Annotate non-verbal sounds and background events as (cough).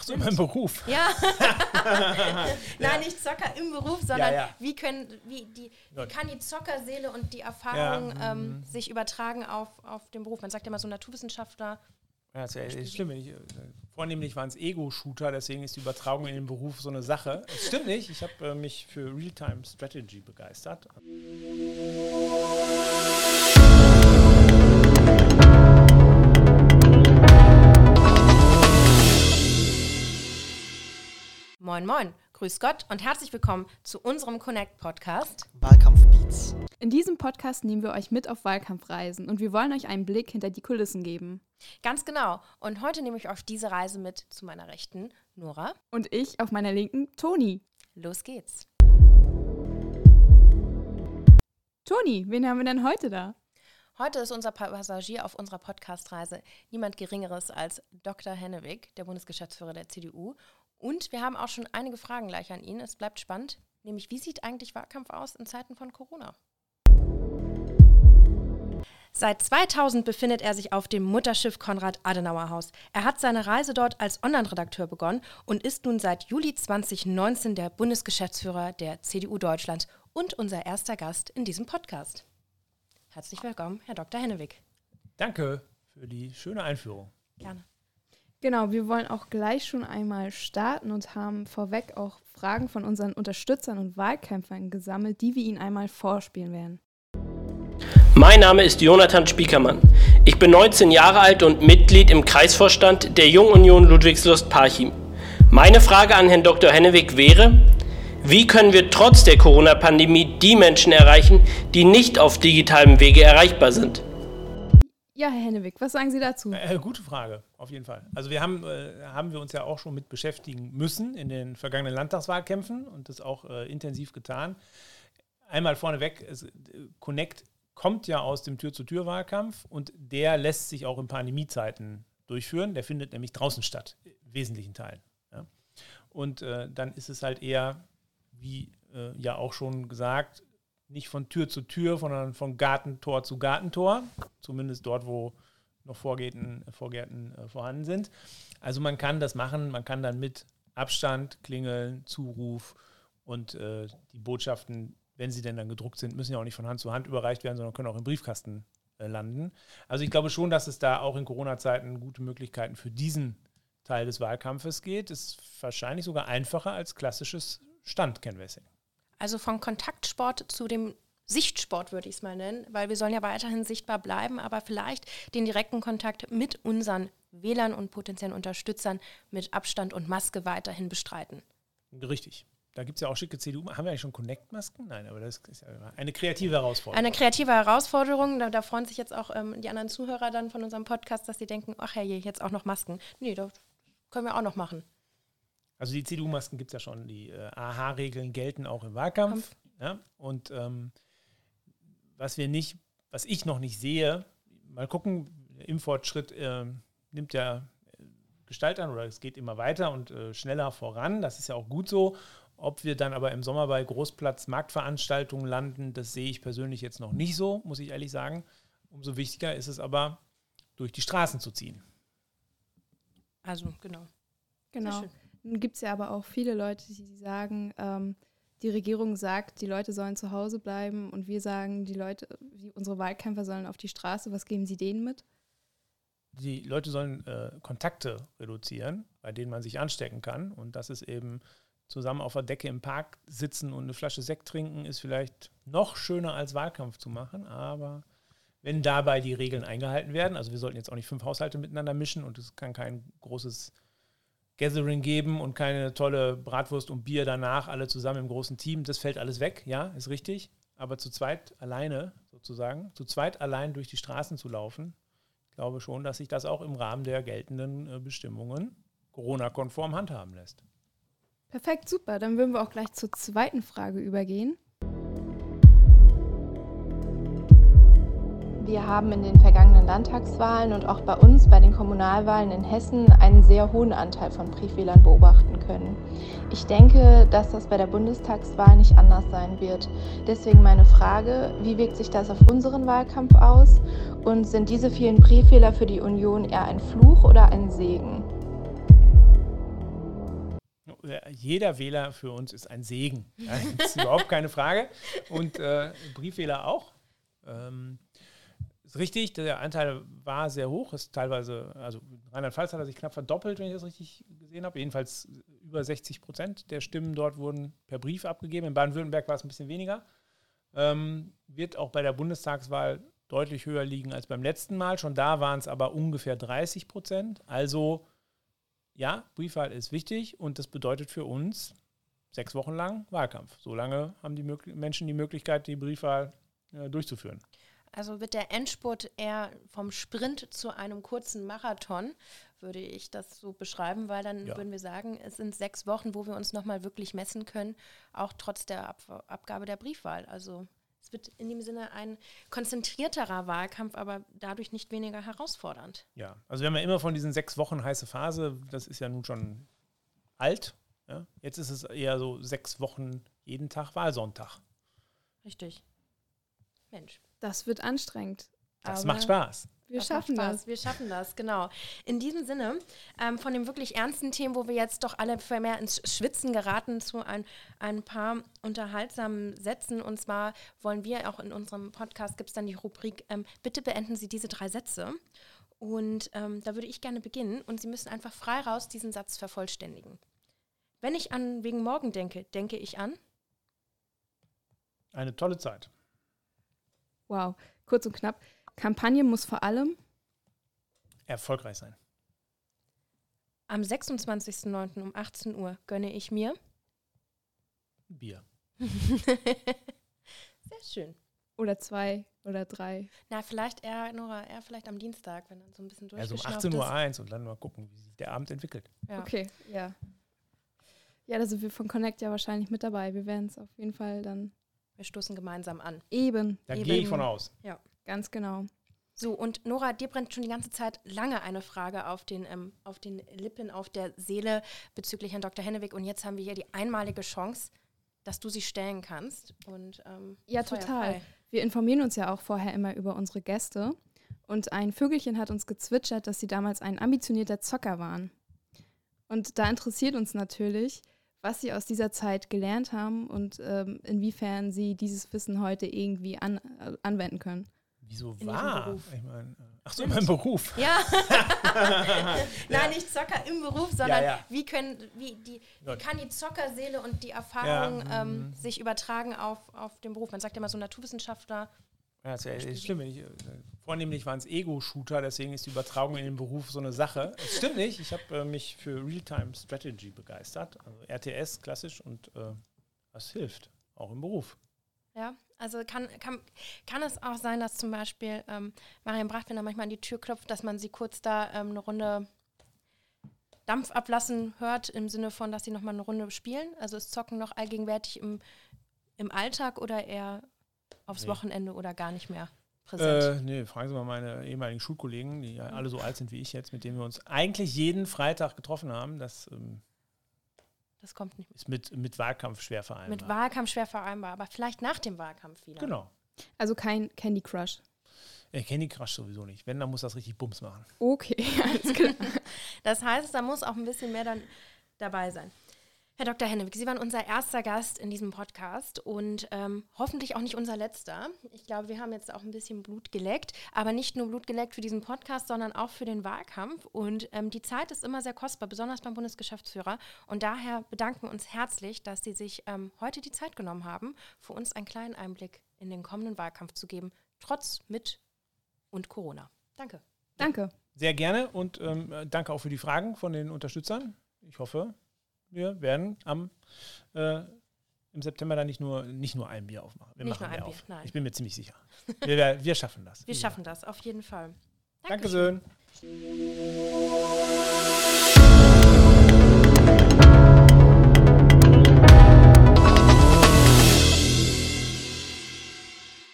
Ach so, in meinem Beruf. Ja. (laughs) Nein, nicht Zocker im Beruf, sondern ja. wie können, wie die, wie kann die Zockerseele und die Erfahrung Ja, ähm, mhm. sich übertragen auf, auf den Beruf? Man sagt ja immer so Naturwissenschaftler. Ja, das ist, ja, schlimm. Ich, äh, vornehmlich waren es Ego-Shooter, deswegen ist die Übertragung in den Beruf so eine Sache. Das stimmt nicht. Ich habe äh, mich für Real-Time Strategy begeistert. Moin, moin. Grüß Gott und herzlich willkommen zu unserem Connect-Podcast. Wahlkampfbeats. In diesem Podcast nehmen wir euch mit auf Wahlkampfreisen und wir wollen euch einen Blick hinter die Kulissen geben. Ganz genau. Und heute nehme ich euch auf diese Reise mit zu meiner Rechten, Nora. Und ich auf meiner linken, Toni. Los geht's. Toni, wen haben wir denn heute da? Heute ist unser Passagier auf unserer Podcast-Reise niemand Geringeres als Dr. Hennewig, der Bundesgeschäftsführer der CDU. Und wir haben auch schon einige Fragen gleich an ihn. Es bleibt spannend, nämlich wie sieht eigentlich Wahlkampf aus in Zeiten von Corona? Seit 2000 befindet er sich auf dem Mutterschiff Konrad-Adenauer-Haus. Er hat seine Reise dort als Online-Redakteur begonnen und ist nun seit Juli 2019 der Bundesgeschäftsführer der CDU Deutschland und unser erster Gast in diesem Podcast. Herzlich willkommen, Herr Dr. Hennewig. Danke für die schöne Einführung. Gerne. Genau, wir wollen auch gleich schon einmal starten und haben vorweg auch Fragen von unseren Unterstützern und Wahlkämpfern gesammelt, die wir Ihnen einmal vorspielen werden. Mein Name ist Jonathan Spiekermann. Ich bin 19 Jahre alt und Mitglied im Kreisvorstand der Jungunion Ludwigslust-Parchim. Meine Frage an Herrn Dr. Hennewig wäre, wie können wir trotz der Corona-Pandemie die Menschen erreichen, die nicht auf digitalem Wege erreichbar sind? Ja, Herr Hennewig, was sagen Sie dazu? Äh, gute Frage, auf jeden Fall. Also wir haben, äh, haben wir uns ja auch schon mit beschäftigen müssen in den vergangenen Landtagswahlkämpfen und das auch äh, intensiv getan. Einmal vorneweg, es, äh, Connect kommt ja aus dem Tür-zu-Tür-Wahlkampf und der lässt sich auch in Pandemiezeiten durchführen. Der findet nämlich draußen statt, in wesentlichen Teilen. Ja. Und äh, dann ist es halt eher, wie äh, ja auch schon gesagt, nicht von Tür zu Tür, sondern von Gartentor zu Gartentor, zumindest dort, wo noch Vorgärten, Vorgärten äh, vorhanden sind. Also man kann das machen, man kann dann mit Abstand, Klingeln, Zuruf und äh, die Botschaften, wenn sie denn dann gedruckt sind, müssen ja auch nicht von Hand zu Hand überreicht werden, sondern können auch im Briefkasten äh, landen. Also ich glaube schon, dass es da auch in Corona-Zeiten gute Möglichkeiten für diesen Teil des Wahlkampfes geht. Ist wahrscheinlich sogar einfacher als klassisches Stand-Canvassing. Also von Kontaktsport zu dem Sichtsport würde ich es mal nennen, weil wir sollen ja weiterhin sichtbar bleiben, aber vielleicht den direkten Kontakt mit unseren Wählern und potenziellen Unterstützern mit Abstand und Maske weiterhin bestreiten. Richtig. Da gibt es ja auch schicke CDU. Haben wir eigentlich schon Connect-Masken? Nein, aber das ist ja eine kreative Herausforderung. Eine kreative Herausforderung. Da, da freuen sich jetzt auch ähm, die anderen Zuhörer dann von unserem Podcast, dass sie denken, ach herrje, jetzt auch noch Masken. Nee, das können wir auch noch machen. Also die CDU-Masken gibt es ja schon. Die äh, AHA-Regeln gelten auch im Wahlkampf. Ja? Und ähm, was wir nicht, was ich noch nicht sehe, mal gucken, der Impffortschritt äh, nimmt ja Gestalt an oder es geht immer weiter und äh, schneller voran. Das ist ja auch gut so. Ob wir dann aber im Sommer bei Großplatz-Marktveranstaltungen landen, das sehe ich persönlich jetzt noch nicht so, muss ich ehrlich sagen. Umso wichtiger ist es aber, durch die Straßen zu ziehen. Also, genau. Genau. Nun gibt es ja aber auch viele Leute, die sagen, ähm, die Regierung sagt, die Leute sollen zu Hause bleiben und wir sagen, die Leute, unsere Wahlkämpfer sollen auf die Straße. Was geben Sie denen mit? die Leute sollen äh, Kontakte reduzieren, bei denen man sich anstecken kann. Und das ist eben zusammen auf der Decke im Park sitzen und eine Flasche Sekt trinken, ist vielleicht noch schöner als Wahlkampf zu machen. Aber wenn dabei die Regeln eingehalten werden, also wir sollten jetzt auch nicht fünf Haushalte miteinander mischen und es kann kein großes Gathering geben und keine tolle Bratwurst und Bier danach, alle zusammen im großen Team, das fällt alles weg, ja, ist richtig. Aber zu zweit alleine sozusagen, zu zweit allein durch die Straßen zu laufen, ich glaube schon, dass sich das auch im Rahmen der geltenden äh, Bestimmungen Corona-konform handhaben lässt. Perfekt, super. Dann würden wir auch gleich zur zweiten Frage übergehen. Wir haben in den vergangenen Landtagswahlen und auch bei uns bei den Kommunalwahlen in Hessen einen sehr hohen Anteil von Briefwählern beobachten können. Ich denke, dass das bei der Bundestagswahl nicht anders sein wird. Deswegen meine Frage, wie wirkt sich das auf unseren Wahlkampf aus? Und sind diese vielen Briefwähler für die Union eher ein Fluch oder ein Segen? jeder Wähler für uns ist ein Segen. Das ist überhaupt keine Frage. Und äh, Briefwähler auch. Ähm, ist richtig, der Anteil war sehr hoch, ist teilweise, also Rheinland-Pfalz hat er sich knapp verdoppelt, wenn ich das richtig gesehen habe. Jedenfalls über 60 Prozent der Stimmen dort wurden per Brief abgegeben. In Baden-Württemberg war es ein bisschen weniger. Ähm, wird auch bei der Bundestagswahl deutlich höher liegen als beim letzten Mal. Schon da waren es aber ungefähr 30 Prozent. Also ja, Briefwahl ist wichtig und das bedeutet für uns sechs Wochen lang Wahlkampf. So lange haben die Menschen die Möglichkeit, die Briefwahl äh, durchzuführen. Also wird der Endspurt eher vom Sprint zu einem kurzen Marathon, würde ich das so beschreiben, weil dann ja. würden wir sagen, es sind sechs Wochen, wo wir uns nochmal wirklich messen können, auch trotz der Ab Abgabe der Briefwahl. Also es wird in dem Sinne ein konzentrierterer Wahlkampf, aber dadurch nicht weniger herausfordernd. Ja, also wir haben ja immer von diesen sechs Wochen heiße Phase, das ist ja nun schon alt. Ja? Jetzt ist es eher so sechs Wochen jeden Tag Wahlsonntag. Richtig. Mensch. Das wird anstrengend. Das macht Spaß. Wir das schaffen das. Wir schaffen das, genau. In diesem Sinne, ähm, von den wirklich ernsten Themen, wo wir jetzt doch alle mehr ins Schwitzen geraten, zu ein, ein paar unterhaltsamen Sätzen. Und zwar wollen wir auch in unserem Podcast, gibt es dann die Rubrik, ähm, bitte beenden Sie diese drei Sätze. Und ähm, da würde ich gerne beginnen. Und Sie müssen einfach frei raus diesen Satz vervollständigen. Wenn ich an wegen morgen denke, denke ich an? Eine tolle Zeit. Wow, kurz und knapp. Kampagne muss vor allem erfolgreich sein. Am 26.09. um 18 Uhr gönne ich mir Bier. (laughs) Sehr schön. Oder zwei oder drei. Na, vielleicht eher, Nora, eher vielleicht am Dienstag, wenn dann so ein bisschen durch Also um 18 Uhr eins und dann mal gucken, wie sich der Abend entwickelt. Ja. Okay, ja. Ja, da sind wir von Connect ja wahrscheinlich mit dabei. Wir werden es auf jeden Fall dann wir stoßen gemeinsam an. Eben. Da gehe ich von aus. Ja, ganz genau. So, und Nora, dir brennt schon die ganze Zeit lange eine Frage auf den, ähm, auf den Lippen, auf der Seele bezüglich Herrn Dr. Hennewig. Und jetzt haben wir hier die einmalige Chance, dass du sie stellen kannst. Und, ähm, ja, total. Frei. Wir informieren uns ja auch vorher immer über unsere Gäste. Und ein Vögelchen hat uns gezwitschert, dass sie damals ein ambitionierter Zocker waren. Und da interessiert uns natürlich, was sie aus dieser Zeit gelernt haben und ähm, inwiefern sie dieses Wissen heute irgendwie an, äh, anwenden können. Wieso war? Ich mein, äh, ach so, in meinem Beruf. (laughs) Ja. (laughs) Nein, nicht Zocker im Beruf, sondern ja, ja. wie können, wie die, wie kann die Zockerseele und die Erfahrung ja, ähm, mhm. sich übertragen auf, auf den Beruf? Man sagt ja immer so Naturwissenschaftler ja, das ist ja schlimm. Ich, äh, vornehmlich waren es Ego-Shooter, deswegen ist die Übertragung in den Beruf so eine Sache. Das stimmt nicht. Ich habe äh, mich für Real-Time Strategy begeistert, also RTS klassisch und äh, das hilft, auch im Beruf. Ja, also kann, kann, kann es auch sein, dass zum Beispiel ähm, Marian Bracht, wenn er manchmal an die Tür klopft, dass man sie kurz da ähm, eine Runde Dampf ablassen hört, im Sinne von, dass sie nochmal eine Runde spielen? Also ist Zocken noch allgegenwärtig im, im Alltag oder eher aufs nee. Wochenende oder gar nicht mehr präsent? Äh, nee, fragen Sie mal meine ehemaligen Schulkollegen, die ja alle so alt sind wie ich jetzt, mit denen wir uns eigentlich jeden Freitag getroffen haben. Das, ähm, das kommt nicht. Ist mit, mit Wahlkampf schwer vereinbar. Mit Wahlkampf schwer vereinbar, aber vielleicht nach dem Wahlkampf wieder. Genau. Also kein Candy Crush. Ja, Candy Crush sowieso nicht. Wenn, dann muss das richtig Bums machen. Okay, (laughs) alles klar. (laughs) das heißt, da muss auch ein bisschen mehr dann dabei sein. Herr Dr. Hennewig, Sie waren unser erster Gast in diesem Podcast und ähm, hoffentlich auch nicht unser letzter. Ich glaube, wir haben jetzt auch ein bisschen Blut geleckt, aber nicht nur Blut geleckt für diesen Podcast, sondern auch für den Wahlkampf. Und ähm, die Zeit ist immer sehr kostbar, besonders beim Bundesgeschäftsführer. Und daher bedanken wir uns herzlich, dass Sie sich ähm, heute die Zeit genommen haben, für uns einen kleinen Einblick in den kommenden Wahlkampf zu geben, trotz, mit und Corona. Danke. Danke. Sehr gerne und ähm, danke auch für die Fragen von den Unterstützern. Ich hoffe, wir werden am äh, im September dann nicht nur, nicht nur ein Bier aufmachen. Wir nicht machen nur ein Bier, auf. nein. Ich bin mir ziemlich sicher. Wir, wir schaffen das. (laughs) wir schaffen das, auf jeden Fall. Dankeschön. Dankeschön.